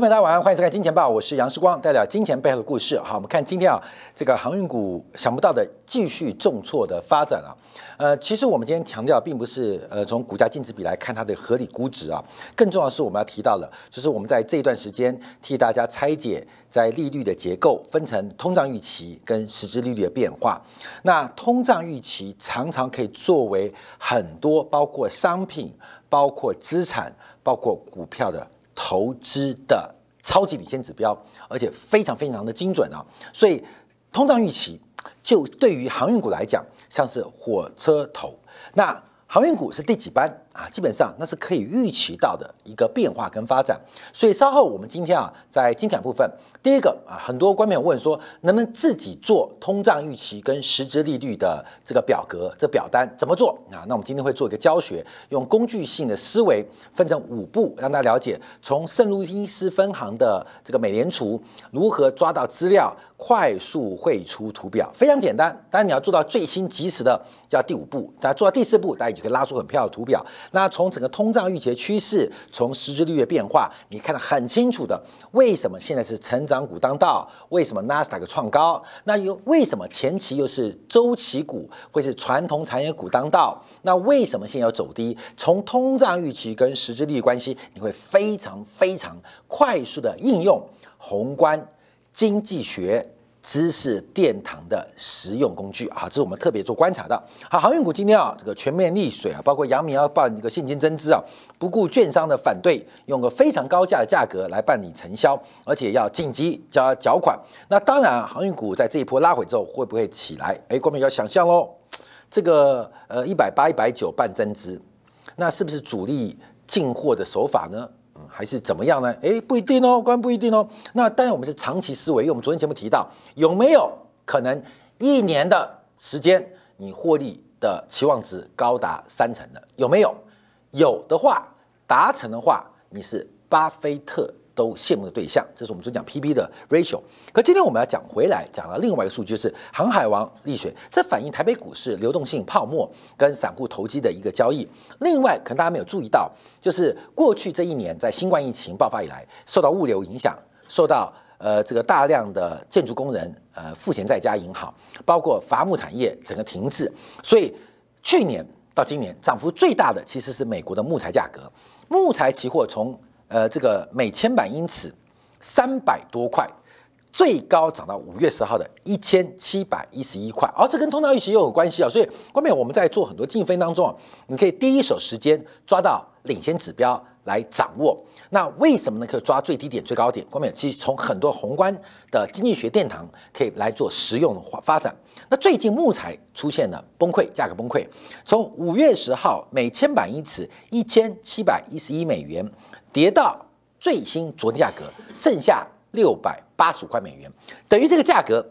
观众大家晚上欢迎收看《金钱报》，我是杨世光，带来金钱背后的故事。好，我们看今天啊，这个航运股想不到的继续重挫的发展啊。呃，其实我们今天强调，并不是呃从股价净值比来看它的合理估值啊，更重要的是我们要提到的，就是我们在这一段时间替大家拆解在利率的结构，分成通胀预期跟实质利率的变化。那通胀预期常常可以作为很多包括商品、包括资产、包括股票的。投资的超级领先指标，而且非常非常的精准啊！所以通胀预期就对于航运股来讲，像是火车头。那航运股是第几班？啊，基本上那是可以预期到的一个变化跟发展，所以稍后我们今天啊，在精选部分，第一个啊，很多观众问说，能不能自己做通胀预期跟实质利率的这个表格，这表单怎么做啊？那我们今天会做一个教学，用工具性的思维分成五步，让大家了解从圣路易斯分行的这个美联储如何抓到资料，快速绘出图表，非常简单。当然你要做到最新及时的，叫第五步。大家做到第四步，大家就可以拉出很漂亮的图表。那从整个通胀预期的趋势，从实质利率的变化，你看得很清楚的。为什么现在是成长股当道？为什么纳斯达克创高？那又为什么前期又是周期股，会是传统产业股当道？那为什么现在要走低？从通胀预期跟实质利率关系，你会非常非常快速的应用宏观经济学。知识殿堂的实用工具啊，这是我们特别做观察的。好，航运股今天啊，这个全面溺水啊，包括杨明要办一个现金增资啊，不顾券商的反对，用个非常高价的价格来办理承销，而且要紧急交缴款。那当然，航运股在这一波拉回之后会不会起来？哎，观众要想象喽，这个呃一百八、一百九办增资，那是不是主力进货的手法呢？还是怎么样呢？诶，不一定哦，关不一定哦。那当然，我们是长期思维，因为我们昨天节目提到，有没有可能一年的时间，你获利的期望值高达三成的？有没有？有的话，达成的话，你是巴菲特。都羡慕的对象，这是我们尊讲 P/B 的 ratio。可今天我们要讲回来，讲了另外一个数据，就是航海王利水，这反映台北股市流动性泡沫跟散户投机的一个交易。另外，可能大家没有注意到，就是过去这一年，在新冠疫情爆发以来，受到物流影响，受到呃这个大量的建筑工人呃赋闲在家银行，包括伐木产业整个停滞，所以去年到今年涨幅最大的其实是美国的木材价格，木材期货从呃，这个每千板英尺三百多块，最高涨到五月十号的一千七百一十一块，而这跟通道预期又有关系啊。所以，关面我们在做很多竞分当中啊，你可以第一手时间抓到领先指标来掌握。那为什么呢？可以抓最低点、最高点？关面其实从很多宏观的经济学殿堂可以来做实用的发发展。那最近木材出现了崩溃，价格崩溃，从五月十号每千板英尺一千七百一十一美元。跌到最新昨天价格，剩下六百八十五块美元，等于这个价格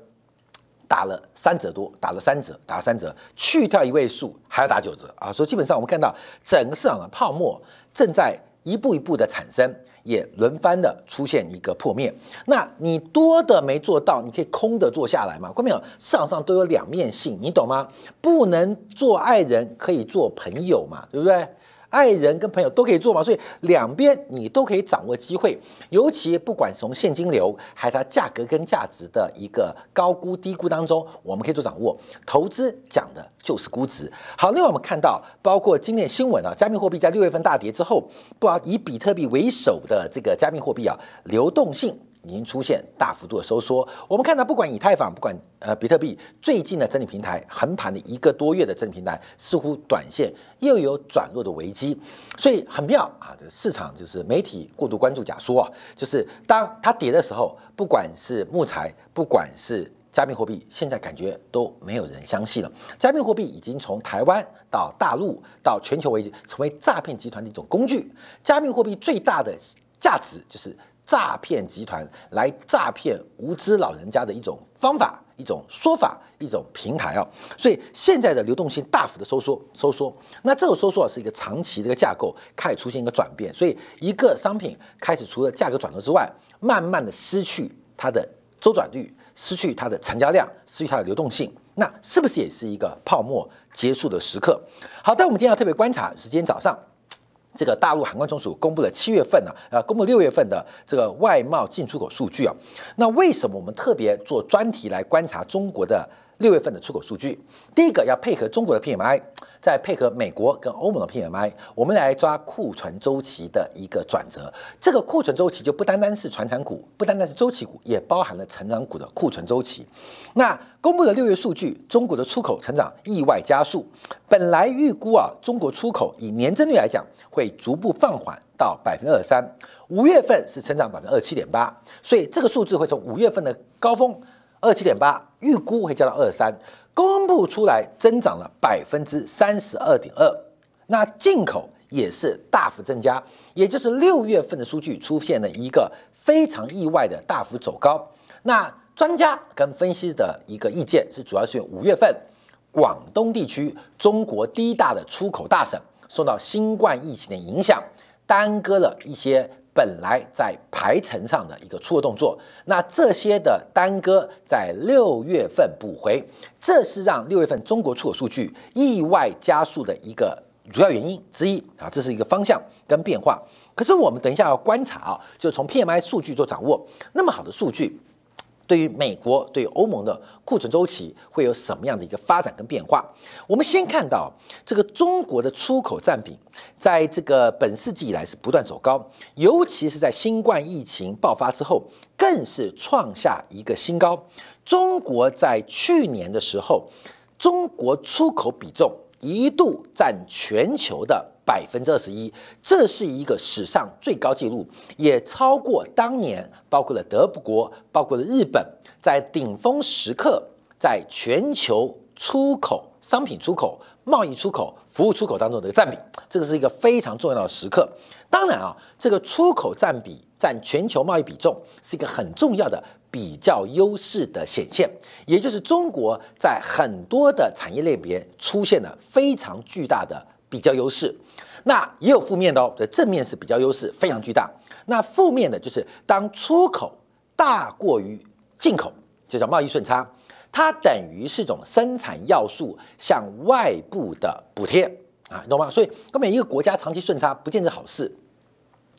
打了三折多，打了三折，打了三折，去掉一位数还要打九折啊！所以基本上我们看到整个市场的泡沫正在一步一步的产生，也轮番的出现一个破灭。那你多的没做到，你可以空的做下来嘛？关没有？市场上都有两面性，你懂吗？不能做爱人，可以做朋友嘛？对不对？爱人跟朋友都可以做嘛，所以两边你都可以掌握机会，尤其不管从现金流还是它价格跟价值的一个高估低估当中，我们可以做掌握。投资讲的就是估值。好，另外我们看到，包括今天新闻啊，加密货币在六月份大跌之后，不以比特币为首的这个加密货币啊，流动性。已经出现大幅度的收缩。我们看到，不管以太坊，不管呃比特币，最近的整理平台横盘的一个多月的整理平台，似乎短线又有转弱的危机。所以很妙啊，这市场就是媒体过度关注假说啊，就是当它跌的时候，不管是木材，不管是加密货币，现在感觉都没有人相信了。加密货币已经从台湾到大陆到全球为止，成为诈骗集团的一种工具。加密货币最大的价值就是。诈骗集团来诈骗无知老人家的一种方法、一种说法、一种平台啊，所以现在的流动性大幅的收缩，收缩。那这种收缩是一个长期的一个架构开始出现一个转变，所以一个商品开始除了价格转折之外，慢慢的失去它的周转率，失去它的成交量，失去它的流动性，那是不是也是一个泡沫结束的时刻？好，但我们今天要特别观察是今天早上这个大陆海关总署公布了七月份呢，呃，公布六月份的这个外贸进出口数据啊。那为什么我们特别做专题来观察中国的六月份的出口数据？第一个要配合中国的 PMI。再配合美国跟欧盟的 PMI，我们来抓库存周期的一个转折。这个库存周期就不单单是传产股，不单单是周期股，也包含了成长股的库存周期。那公布的六月数据，中国的出口成长意外加速。本来预估啊，中国出口以年增率来讲，会逐步放缓到百分之二三。五月份是成长百分之二七点八，所以这个数字会从五月份的高峰二七点八，预估会降到二三。公布出来增长了百分之三十二点二，那进口也是大幅增加，也就是六月份的数据出现了一个非常意外的大幅走高。那专家跟分析的一个意见是，主要是五月份广东地区中国第一大的出口大省受到新冠疫情的影响，耽搁了一些。本来在排程上的一个出货动作，那这些的耽搁在六月份补回，这是让六月份中国出口数据意外加速的一个主要原因之一啊，这是一个方向跟变化。可是我们等一下要观察啊，就从 PMI 数据做掌握，那么好的数据。对于美国、对欧盟的库存周期会有什么样的一个发展跟变化？我们先看到这个中国的出口占比，在这个本世纪以来是不断走高，尤其是在新冠疫情爆发之后，更是创下一个新高。中国在去年的时候，中国出口比重一度占全球的。百分之二十一，这是一个史上最高纪录，也超过当年包括了德国、包括了日本，在顶峰时刻，在全球出口商品出口、贸易出口、服务出口当中的一个占比，这个是一个非常重要的时刻。当然啊，这个出口占比占全球贸易比重是一个很重要的比较优势的显现，也就是中国在很多的产业类别出现了非常巨大的比较优势。那也有负面的哦，这正面是比较优势非常巨大。那负面的就是当出口大过于进口，就叫贸易顺差，它等于是种生产要素向外部的补贴啊，你懂吗？所以根本一个国家长期顺差不见得好事。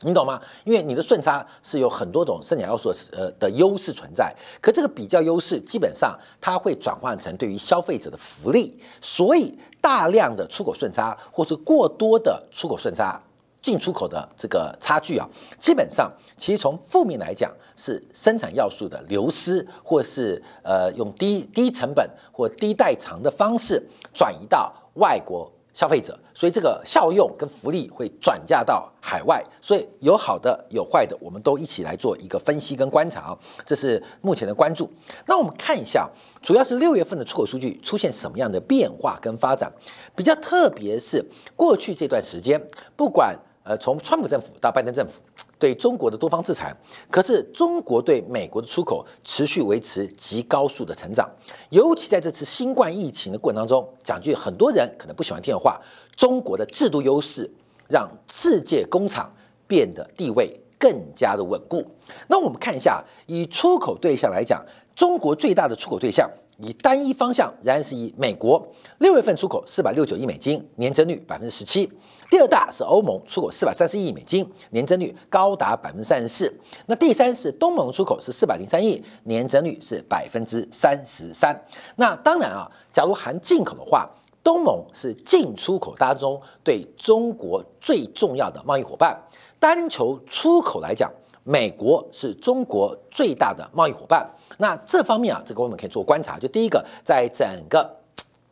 你懂吗？因为你的顺差是有很多种生产要素呃的优势存在，可这个比较优势基本上它会转换成对于消费者的福利，所以大量的出口顺差或是过多的出口顺差进出口的这个差距啊，基本上其实从负面来讲是生产要素的流失，或是呃用低低成本或低代偿的方式转移到外国。消费者，所以这个效用跟福利会转嫁到海外，所以有好的有坏的，我们都一起来做一个分析跟观察，这是目前的关注。那我们看一下，主要是六月份的出口数据出现什么样的变化跟发展？比较特别是过去这段时间，不管呃从川普政府到拜登政府。对中国的多方制裁，可是中国对美国的出口持续维持极高速的成长，尤其在这次新冠疫情的过程当中，讲句很多人可能不喜欢听的话，中国的制度优势让世界工厂变得地位更加的稳固。那我们看一下，以出口对象来讲，中国最大的出口对象。以单一方向仍然是以美国六月份出口四百六十九亿美金，年增率百分之十七。第二大是欧盟出口四百三十亿美金，年增率高达百分之三十四。那第三是东盟出口是四百零三亿，年增率是百分之三十三。那当然啊，假如含进口的话，东盟是进出口当中对中国最重要的贸易伙伴。单求出口来讲，美国是中国最大的贸易伙伴。那这方面啊，这个我们可以做观察。就第一个，在整个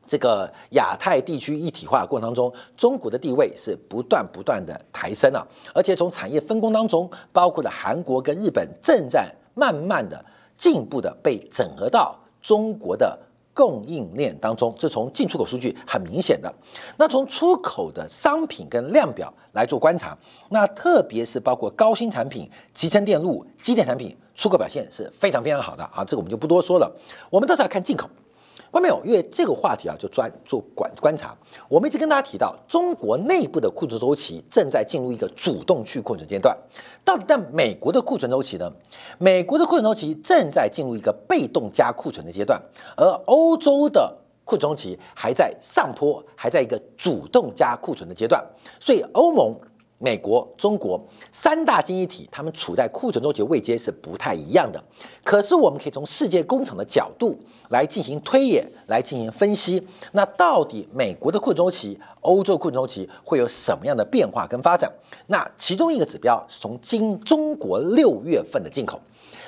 这个亚太地区一体化过程当中，中国的地位是不断不断的抬升了，而且从产业分工当中，包括了韩国跟日本正在慢慢的进步的被整合到中国的。供应链当中，这从进出口数据很明显的。那从出口的商品跟量表来做观察，那特别是包括高新产品、集成电路、机电产品，出口表现是非常非常好的啊。这个我们就不多说了，我们倒是要看进口。关没有？因为这个话题啊，就专做观观察。我们一直跟大家提到，中国内部的库存周期正在进入一个主动去库存阶段。到底但美国的库存周期呢？美国的库存周期正在进入一个被动加库存的阶段，而欧洲的库存周期还在上坡，还在一个主动加库存的阶段。所以欧盟美国、中国三大经济体，他们处在库存周期位阶是不太一样的。可是我们可以从世界工厂的角度来进行推演，来进行分析。那到底美国的库存周期、欧洲库存周期会有什么样的变化跟发展？那其中一个指标是从今中国六月份的进口，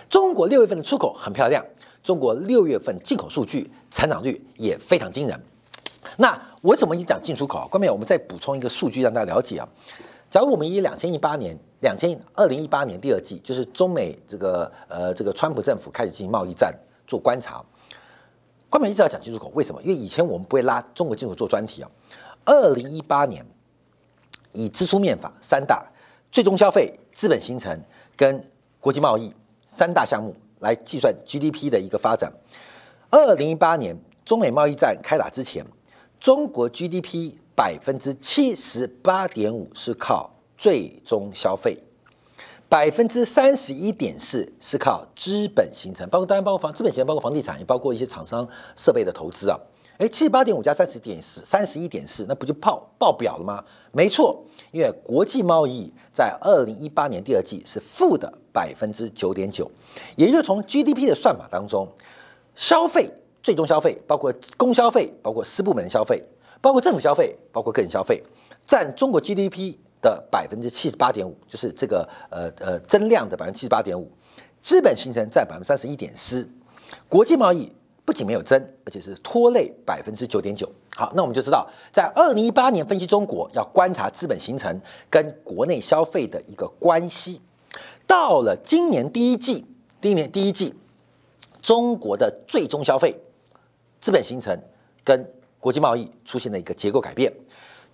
中国六月份的出口很漂亮，中国六月份进口数据成长率也非常惊人。那我怎么一讲进出口啊？关面我们再补充一个数据让大家了解啊。假如我们以两千一八年、两千二零一八年第二季，就是中美这个呃这个川普政府开始进行贸易战做观察，关美一直要讲进出口，为什么？因为以前我们不会拉中国进口做专题啊。二零一八年以支出面法三大最终消费、资本形成跟国际贸易三大项目来计算 GDP 的一个发展。二零一八年中美贸易战开打之前，中国 GDP。百分之七十八点五是靠最终消费，百分之三十一点四是靠资本形成，包括当然包括房资本形成，包括房地产，也包括一些厂商设备的投资啊。哎，七十八点五加三十点四，三十一点四，那不就爆爆表了吗？没错，因为国际贸易在二零一八年第二季是负的百分之九点九，也就是从 GDP 的算法当中，消费最终消费包括公消费，包括私部门消费。包括政府消费，包括个人消费，占中国 GDP 的百分之七十八点五，就是这个呃呃增量的百分之七十八点五。资本形成占百分之三十一点四，国际贸易不仅没有增，而且是拖累百分之九点九。好，那我们就知道，在二零一八年分析中国要观察资本形成跟国内消费的一个关系。到了今年第一季，今年第一季，中国的最终消费资本形成跟国际贸易出现了一个结构改变，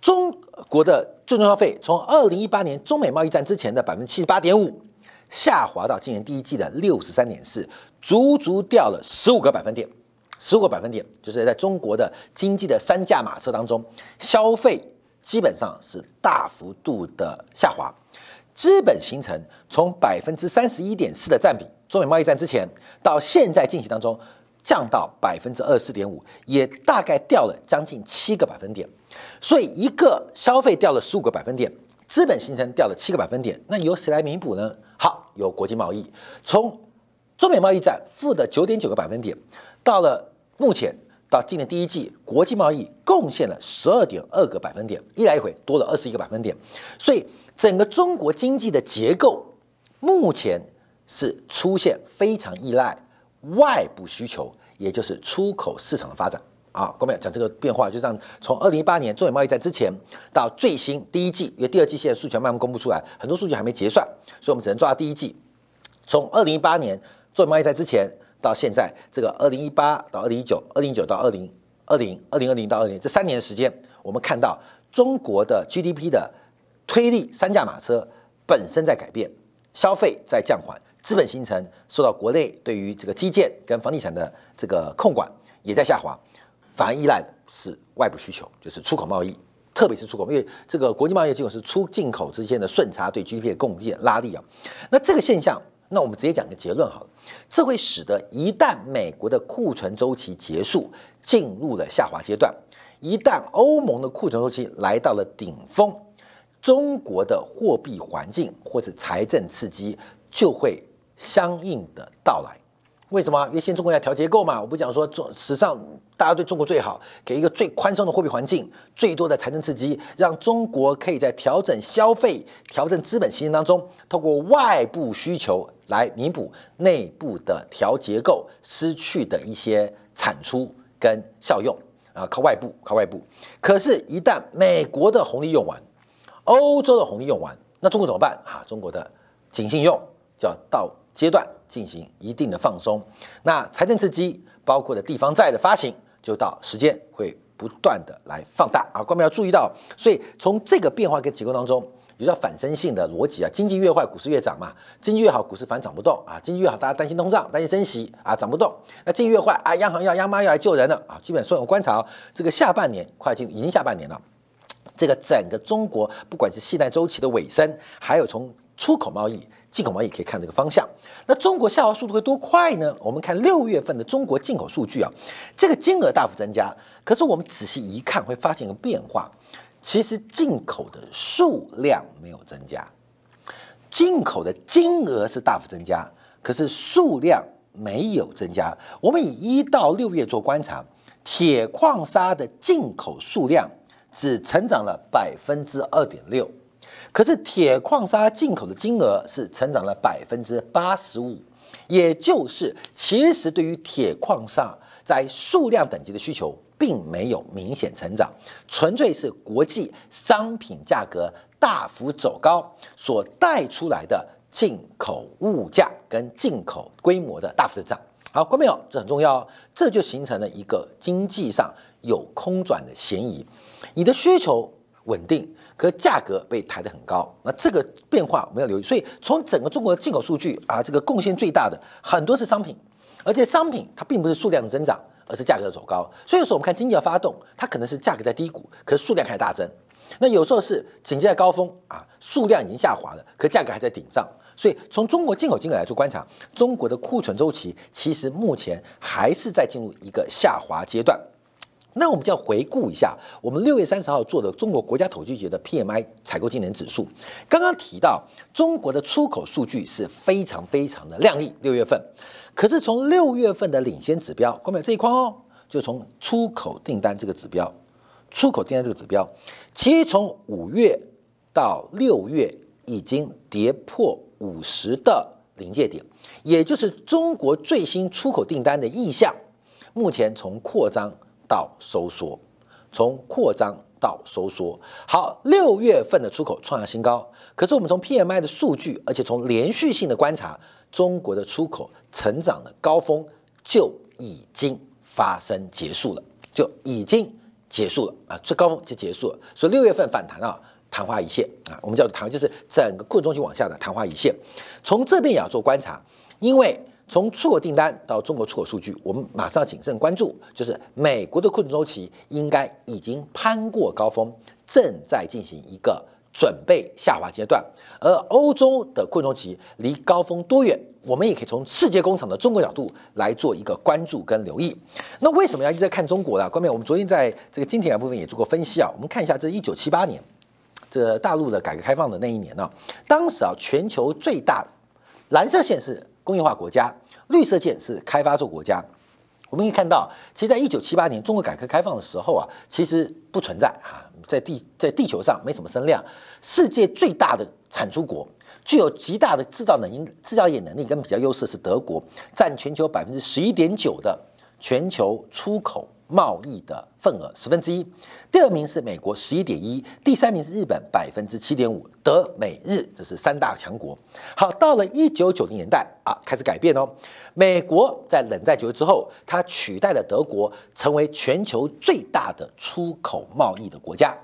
中国的最终消费从二零一八年中美贸易战之前的百分之七十八点五，下滑到今年第一季的六十三点四，足足掉了十五个百分点。十五个百分点，就是在中国的经济的三驾马车当中，消费基本上是大幅度的下滑。资本形成从百分之三十一点四的占比，中美贸易战之前到现在进行当中。降到百分之二十四点五，也大概掉了将近七个百分点。所以一个消费掉了十五个百分点，资本形成掉了七个百分点，那由谁来弥补呢？好，由国际贸易。从中美贸易战负的九点九个百分点，到了目前到今年第一季，国际贸易贡献了十二点二个百分点，一来一回多了二十一个百分点。所以整个中国经济的结构目前是出现非常依赖。外部需求，也就是出口市场的发展啊，各位讲这个变化，就像从二零一八年中美贸易战之前到最新第一季，因为第二季现在数据慢慢公布出来，很多数据还没结算，所以我们只能抓第一季。从二零一八年中美贸易战之前到现在，这个二零一八到二零一九，二零一九到二零二零，二零二零到二零这三年的时间，我们看到中国的 GDP 的推力三驾马车本身在改变，消费在降缓。资本形成受到国内对于这个基建跟房地产的这个控管也在下滑，反而依赖的是外部需求，就是出口贸易，特别是出口，因为这个国际贸易结果是出进口之间的顺差对 GDP 的贡献拉力啊。那这个现象，那我们直接讲个结论好了，这会使得一旦美国的库存周期结束，进入了下滑阶段，一旦欧盟的库存周期来到了顶峰，中国的货币环境或者财政刺激就会。相应的到来，为什么？因为现在中国在调结构嘛，我不讲说中史上大家对中国最好，给一个最宽松的货币环境，最多的财政刺激，让中国可以在调整消费、调整资本形成当中，透过外部需求来弥补内部的调结构失去的一些产出跟效用啊，靠外部，靠外部。可是，一旦美国的红利用完，欧洲的红利用完，那中国怎么办？哈，中国的紧信用就要到。阶段进行一定的放松，那财政刺激包括的地方债的发行，就到时间会不断的来放大。啊，各位要注意到，所以从这个变化跟结构当中，有叫反身性的逻辑啊，经济越坏，股市越涨嘛，经济越好，股市反而涨不动啊，经济越好，大家担心通胀，担心升息啊，涨不动，那经济越坏啊，央行要央妈要来救人了啊，基本上我观察这个下半年快进已经下半年了，这个整个中国不管是信贷周期的尾声，还有从出口贸易。进口贸易可以看这个方向，那中国下滑速度会多快呢？我们看六月份的中国进口数据啊，这个金额大幅增加，可是我们仔细一看会发现一个变化，其实进口的数量没有增加，进口的金额是大幅增加，可是数量没有增加。我们以一到六月做观察，铁矿砂的进口数量只成长了百分之二点六，可是铁矿砂进口的金额是成长了百分之八十五，也就是其实对于铁矿砂在数量等级的需求。并没有明显成长，纯粹是国际商品价格大幅走高所带出来的进口物价跟进口规模的大幅增长。好，观众朋友，这很重要，这就形成了一个经济上有空转的嫌疑。你的需求稳定，可价格被抬得很高，那这个变化我们要留意。所以从整个中国的进口数据啊，这个贡献最大的很多是商品，而且商品它并不是数量的增长。而是价格的走高，所以说我们看经济要发动，它可能是价格在低谷，可是数量开始大增。那有时候是紧接在高峰啊，数量已经下滑了，可价格还在顶上。所以从中国进口金额来做观察，中国的库存周期其实目前还是在进入一个下滑阶段。那我们就要回顾一下我们六月三十号做的中国国家统计局的 PMI 采购经理指数。刚刚提到中国的出口数据是非常非常的亮丽，六月份。可是从六月份的领先指标，关注这一框哦，就从出口订单这个指标，出口订单这个指标，其实从五月到六月已经跌破五十的临界点，也就是中国最新出口订单的意向，目前从扩张到收缩，从扩张到收缩。好，六月份的出口创下新高，可是我们从 PMI 的数据，而且从连续性的观察。中国的出口成长的高峰就已经发生结束了，就已经结束了啊！最高峰就结束了，所以六月份反弹啊，昙花一现啊，我们叫昙，就是整个过程中期往下的昙花一现。从这边也要做观察，因为从出口订单到中国出口数据，我们马上要谨慎关注，就是美国的库存周期应该已经攀过高峰，正在进行一个。准备下滑阶段，而欧洲的困中期离高峰多远？我们也可以从世界工厂的中国角度来做一个关注跟留意。那为什么要一直在看中国呢？关面我们昨天在这个今天的部分也做过分析啊。我们看一下，这一九七八年，这大陆的改革开放的那一年呢，当时啊，全球最大蓝色线是工业化国家，绿色线是开发中国家。我们可以看到，其实在一九七八年中国改革开放的时候啊，其实不存在哈。在地在地球上没什么声量，世界最大的产出国，具有极大的制造能力、制造业能力跟比较优势是德国，占全球百分之十一点九的全球出口贸易的份额十分之一。第二名是美国十一点一，第三名是日本百分之七点五，德美日这是三大强国。好，到了一九九零年代啊，开始改变哦。美国在冷战结束之后，它取代了德国，成为全球最大的出口贸易的国家。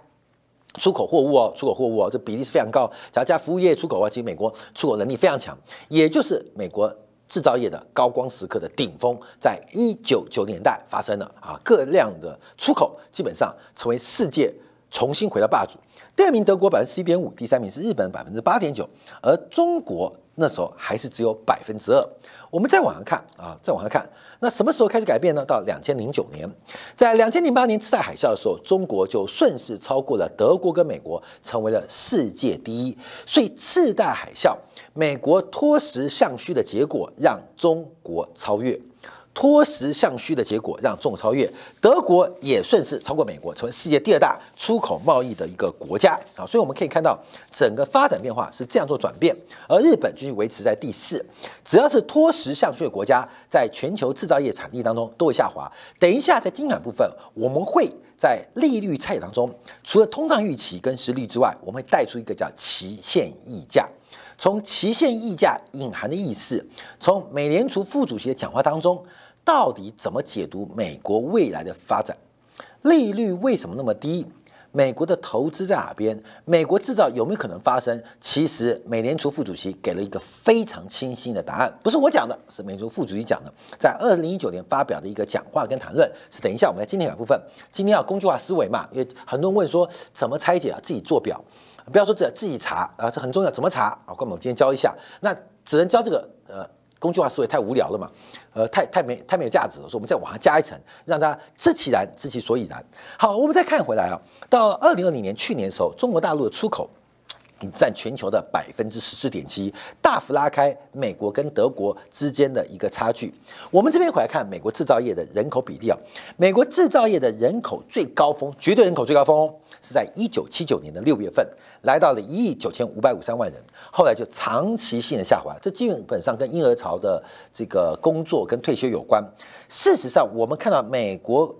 出口货物哦，出口货物哦，这比例是非常高。只要加服务业出口啊，其实美国出口能力非常强，也就是美国制造业的高光时刻的顶峰，在一九九年代发生了啊，各量的出口基本上成为世界重新回到霸主。第二名德国百分之十一点五，第三名是日本百分之八点九，而中国那时候还是只有百分之二。我们再往上看啊，再往上看，那什么时候开始改变呢？到两千零九年，在两千零八年次贷海啸的时候，中国就顺势超过了德国跟美国，成为了世界第一。所以次贷海啸，美国脱实向虚的结果，让中国超越。脱实向虚的结果让中国超越，德国也顺势超过美国，成为世界第二大出口贸易的一个国家啊！所以我们可以看到整个发展变化是这样做转变，而日本继续维持在第四。只要是脱实向虚的国家，在全球制造业产地当中都会下滑。等一下在金管部分，我们会在利率差异当中，除了通胀预期跟实力之外，我们会带出一个叫期限溢价。从期限溢价隐含的意思，从美联储副主席的讲话当中。到底怎么解读美国未来的发展？利率为什么那么低？美国的投资在哪边？美国制造有没有可能发生？其实，美联储副主席给了一个非常清晰的答案，不是我讲的，是美联储副主席讲的，在二零一九年发表的一个讲话跟谈论。是等一下我们在今天讲部分，今天要工具化思维嘛？因为很多人问说怎么拆解啊？自己做表，不要说这自己查啊，这很重要，怎么查啊？关我今天教一下，那只能教这个呃。工具化思维太无聊了嘛，呃，太太没太没有价值了，所以我们再往上加一层，让它知其然，知其所以然。好，我们再看回来啊，到二零二零年去年的时候，中国大陆的出口。占全球的百分之十四点七，大幅拉开美国跟德国之间的一个差距。我们这边回来看美国制造业的人口比例啊，美国制造业的人口最高峰，绝对人口最高峰，是在一九七九年的六月份，来到了一亿九千五百五十三万人，后来就长期性的下滑，这基本上跟婴儿潮的这个工作跟退休有关。事实上，我们看到美国。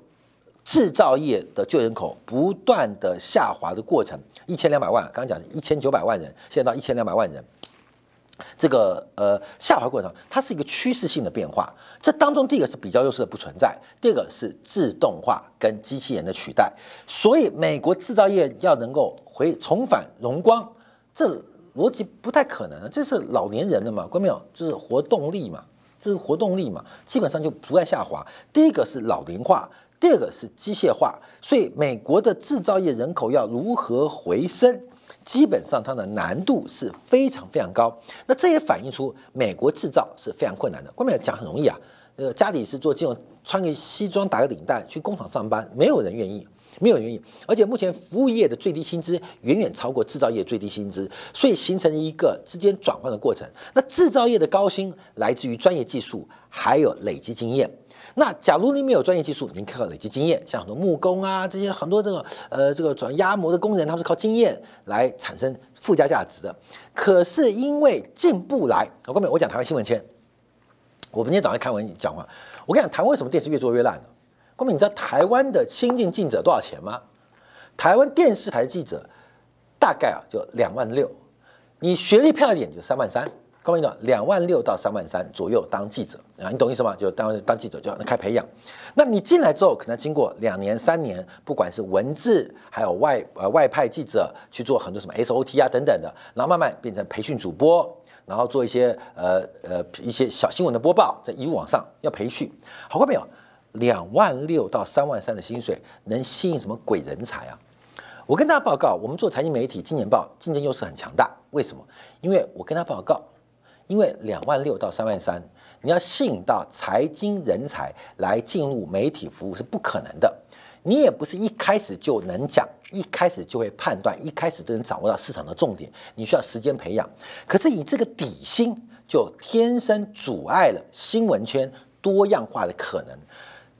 制造业的就业人口不断的下滑的过程，一千两百万，刚刚讲一千九百万人，现在到一千两百万人，这个呃下滑过程，它是一个趋势性的变化。这当中第一个是比较优势的不存在，第二个是自动化跟机器人的取代。所以美国制造业要能够回重返荣光，这逻辑不太可能。这是老年人的嘛，关没有？就是活动力嘛，这是活动力嘛，基本上就不断下滑。第一个是老龄化。第二个是机械化，所以美国的制造业人口要如何回升，基本上它的难度是非常非常高。那这也反映出美国制造是非常困难的。外面讲很容易啊，那个家里是做金融，穿个西装打个领带去工厂上班，没有人愿意，没有人愿意。而且目前服务业的最低薪资远远超过制造业最低薪资，所以形成一个之间转换的过程。那制造业的高薪来自于专业技术，还有累积经验。那假如您没有专业技术，您靠累积经验，像很多木工啊这些很多这个呃这个转压模的工人，他们是靠经验来产生附加价值的。可是因为进不来，我刚才我讲台湾新闻签，我们今天早上看完讲话，我跟你讲台湾为什么电视越做越烂呢？光明，你知道台湾的新进记者多少钱吗？台湾电视台记者大概啊就两万六，你学历漂亮点就三万三。高明的两万六到三万三左右当记者啊，你懂意思吗？就当当记者就要开培养。那你进来之后，可能经过两年三年，不管是文字还有外呃外派记者去做很多什么 SOT 啊等等的，然后慢慢变成培训主播，然后做一些呃呃一些小新闻的播报，在一路往上要培训。好过没有？两万六到三万三的薪水能吸引什么鬼人才啊？我跟大家报告，我们做财经媒体，今年报竞争优势很强大。为什么？因为我跟他报告。因为两万六到三万三，你要吸引到财经人才来进入媒体服务是不可能的。你也不是一开始就能讲，一开始就会判断，一开始就能掌握到市场的重点。你需要时间培养。可是以这个底薪，就天生阻碍了新闻圈多样化的可能。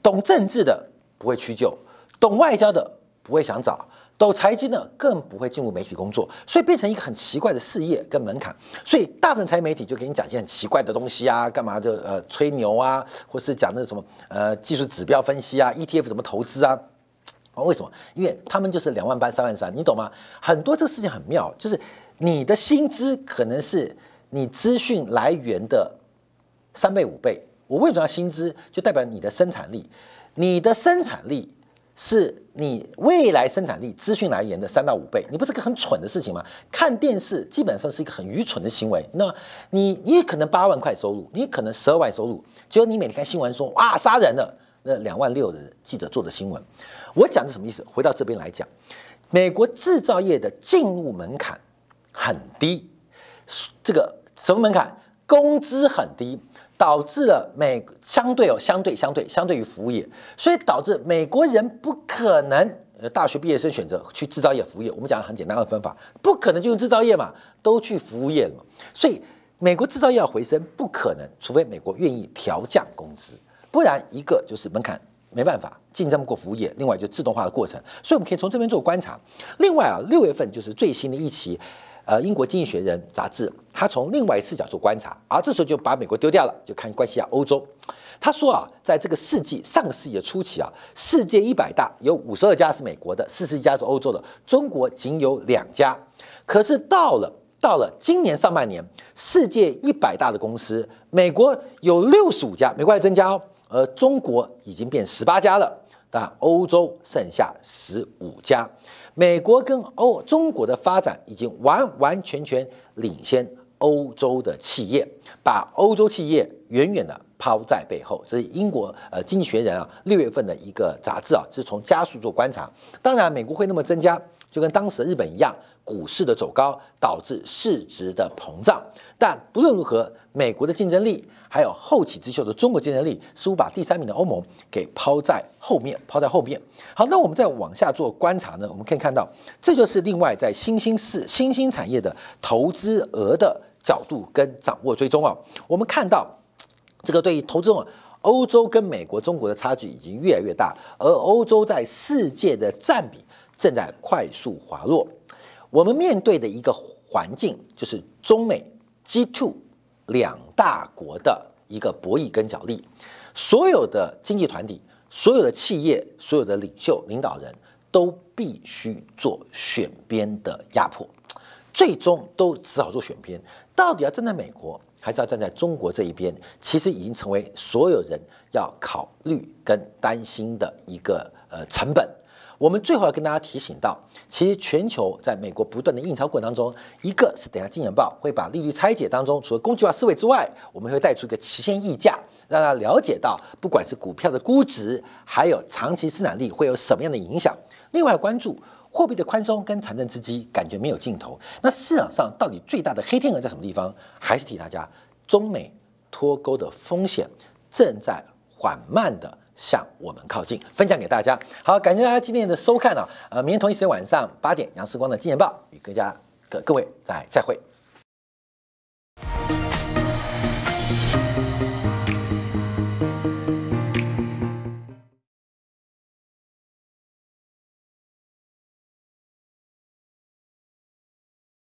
懂政治的不会屈就，懂外交的不会想找。走财经呢，更不会进入媒体工作，所以变成一个很奇怪的事业跟门槛。所以大部分财媒体就给你讲一些很奇怪的东西啊，干嘛就呃吹牛啊，或是讲那什么呃技术指标分析啊，ETF 怎么投资？啊，为什么？因为他们就是两万八三万三，你懂吗？很多这个事情很妙，就是你的薪资可能是你资讯来源的三倍五倍。我为什么要薪资？就代表你的生产力，你的生产力。是你未来生产力资讯来源的三到五倍，你不是个很蠢的事情吗？看电视基本上是一个很愚蠢的行为。那你你可能八万块收入，你可能十二万收入，结果你每天看新闻说哇杀人了，那两万六的记者做的新闻，我讲的什么意思？回到这边来讲，美国制造业的进入门槛很低，这个什么门槛？工资很低。导致了美相对哦，相对相对相对于服务业，所以导致美国人不可能呃大学毕业生选择去制造业服务业。我们讲很简单的分法，不可能就用制造业嘛，都去服务业了嘛。所以美国制造业要回升不可能，除非美国愿意调降工资，不然一个就是门槛没办法竞争不过服务业，另外就自动化的过程。所以我们可以从这边做观察。另外啊，六月份就是最新的一期。呃，英国经济学人杂志，他从另外视角做观察，而这时候就把美国丢掉了，就看关系下欧洲。他说啊，在这个世纪上个世纪的初期啊，世界一百大有五十二家是美国的，四十一家是欧洲的，中国仅有两家。可是到了到了今年上半年，世界一百大的公司，美国有六十五家，美国还增加哦，而中国已经变十八家了，但欧洲剩下十五家。美国跟欧中国的发展已经完完全全领先欧洲的企业，把欧洲企业远远的抛在背后。这是英国呃经济学人啊六月份的一个杂志啊，是从加速做观察。当然，美国会那么增加，就跟当时的日本一样，股市的走高导致市值的膨胀。但不论如何，美国的竞争力还有后起之秀的中国竞争力，似乎把第三名的欧盟给抛在后面，抛在后面。好，那我们再往下做观察呢，我们可以看到，这就是另外在新兴市、新兴产业的投资额的角度跟掌握追踪啊。我们看到这个对于投资者。欧洲跟美国、中国的差距已经越来越大，而欧洲在世界的占比正在快速滑落。我们面对的一个环境就是中美 G2 两大国的一个博弈跟角力。所有的经济团体、所有的企业、所有的领袖、领导人都必须做选边的压迫，最终都只好做选边。到底要站在美国？还是要站在中国这一边，其实已经成为所有人要考虑跟担心的一个呃成本。我们最后要跟大家提醒到，其实全球在美国不断的印钞过程当中，一个是等下金钱报会把利率拆解当中，除了工具化思维之外，我们会带出一个期限溢价，让大家了解到，不管是股票的估值，还有长期生产力会有什么样的影响。另外关注。货币的宽松跟财政刺激感觉没有尽头，那市场上到底最大的黑天鹅在什么地方？还是提大家，中美脱钩的风险正在缓慢的向我们靠近，分享给大家。好，感谢大家今天的收看啊，呃，明天同一时间晚上八点，杨世光的金钱报与各家各各位再再会。